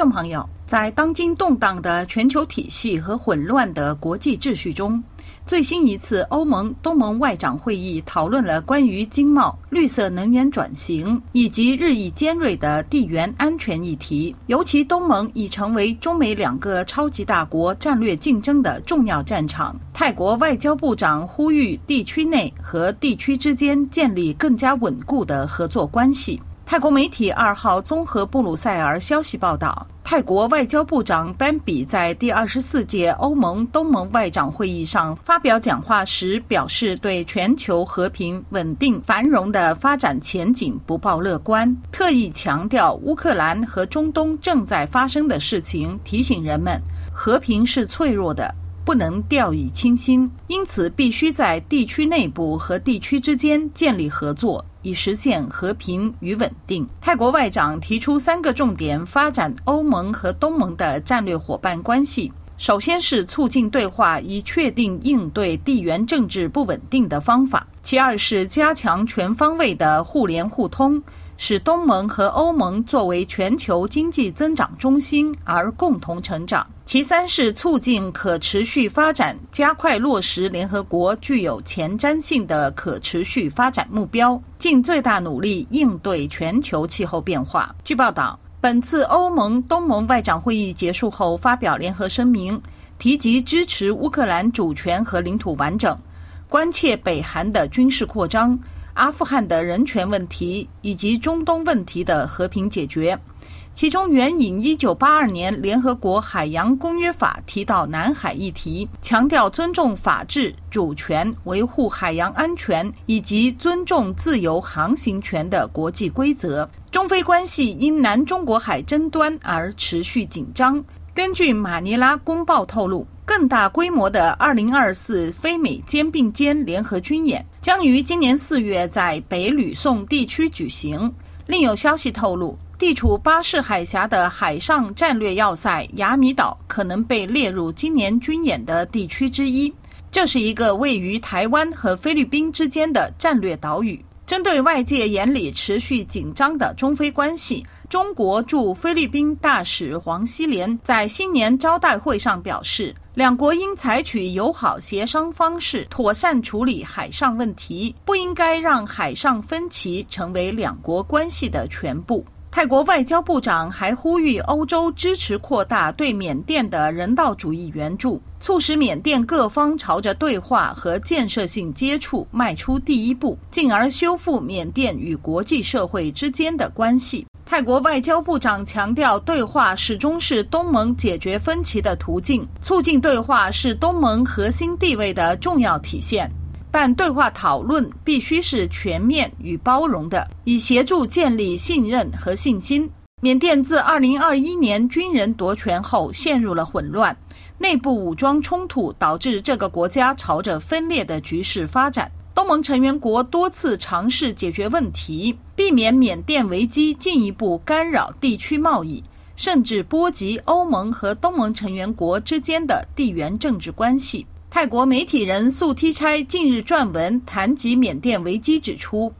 众朋友，在当今动荡的全球体系和混乱的国际秩序中，最新一次欧盟东盟外长会议讨论了关于经贸、绿色能源转型以及日益尖锐的地缘安全议题。尤其东盟已成为中美两个超级大国战略竞争的重要战场。泰国外交部长呼吁地区内和地区之间建立更加稳固的合作关系。泰国媒体二号综合布鲁塞尔消息报道，泰国外交部长班比在第二十四届欧盟东盟外长会议上发表讲话时表示，对全球和平、稳定、繁荣的发展前景不抱乐观，特意强调乌克兰和中东正在发生的事情，提醒人们和平是脆弱的，不能掉以轻心，因此必须在地区内部和地区之间建立合作。以实现和平与稳定。泰国外长提出三个重点发展欧盟和东盟的战略伙伴关系：首先是促进对话，以确定应对地缘政治不稳定的方法；其二是加强全方位的互联互通。使东盟和欧盟作为全球经济增长中心而共同成长。其三是促进可持续发展，加快落实联合国具有前瞻性的可持续发展目标，尽最大努力应对全球气候变化。据报道，本次欧盟东盟外长会议结束后发表联合声明，提及支持乌克兰主权和领土完整，关切北韩的军事扩张。阿富汗的人权问题以及中东问题的和平解决，其中援引一九八二年联合国海洋公约法提到南海议题，强调尊重法治、主权、维护海洋安全以及尊重自由航行权的国际规则。中非关系因南中国海争端而持续紧张。根据马尼拉公报透露，更大规模的二零二四非美肩并肩联合军演将于今年四月在北吕宋地区举行。另有消息透露，地处巴士海峡的海上战略要塞雅米岛可能被列入今年军演的地区之一。这是一个位于台湾和菲律宾之间的战略岛屿。针对外界眼里持续紧张的中非关系。中国驻菲律宾大使黄希连在新年招待会上表示，两国应采取友好协商方式，妥善处理海上问题，不应该让海上分歧成为两国关系的全部。泰国外交部长还呼吁欧洲支持扩大对缅甸的人道主义援助，促使缅甸各方朝着对话和建设性接触迈出第一步，进而修复缅甸与国际社会之间的关系。泰国外交部长强调，对话始终是东盟解决分歧的途径，促进对话是东盟核心地位的重要体现。但对话讨论必须是全面与包容的，以协助建立信任和信心。缅甸自2021年军人夺权后陷入了混乱，内部武装冲突导致这个国家朝着分裂的局势发展。欧盟成员国多次尝试解决问题，避免缅甸危机进一步干扰地区贸易，甚至波及欧盟和东盟成员国之间的地缘政治关系。泰国媒体人素梯差近日撰文谈及缅甸危机，指出，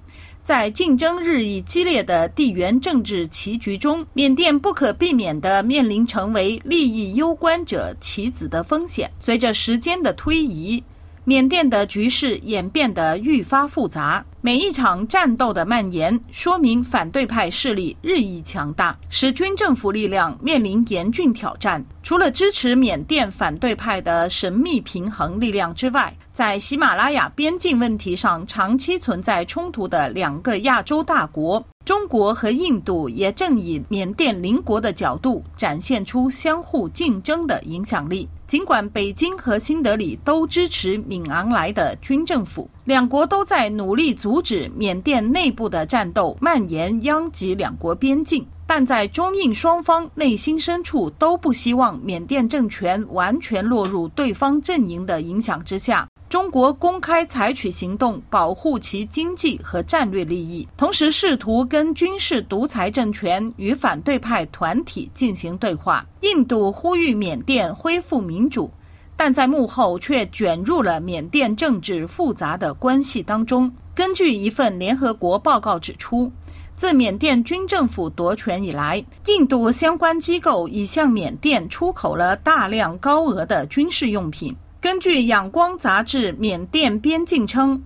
在竞争日益激烈的地缘政治棋局中，缅甸不可避免地面临成为利益攸关者棋子的风险。随着时间的推移，缅甸的局势演变得愈发复杂，每一场战斗的蔓延，说明反对派势力日益强大，使军政府力量面临严峻挑战。除了支持缅甸反对派的神秘平衡力量之外，在喜马拉雅边境问题上长期存在冲突的两个亚洲大国，中国和印度也正以缅甸邻国的角度展现出相互竞争的影响力。尽管北京和新德里都支持敏昂莱的军政府，两国都在努力阻阻止缅甸内部的战斗蔓延殃及两国边境，但在中印双方内心深处都不希望缅甸政权完全落入对方阵营的影响之下。中国公开采取行动保护其经济和战略利益，同时试图跟军事独裁政权与反对派团体进行对话。印度呼吁缅甸恢复民主，但在幕后却卷入了缅甸政治复杂的关系当中。根据一份联合国报告指出，自缅甸军政府夺权以来，印度相关机构已向缅甸出口了大量高额的军事用品。根据《仰光》杂志，缅甸边境称，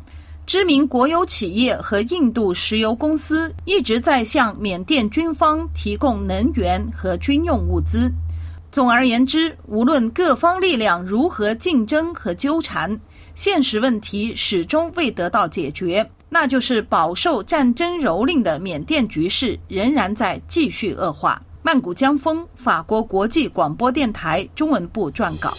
知名国有企业和印度石油公司一直在向缅甸军方提供能源和军用物资。总而言之，无论各方力量如何竞争和纠缠，现实问题始终未得到解决。那就是饱受战争蹂躏的缅甸局势仍然在继续恶化。曼谷江峰，法国国际广播电台中文部撰稿。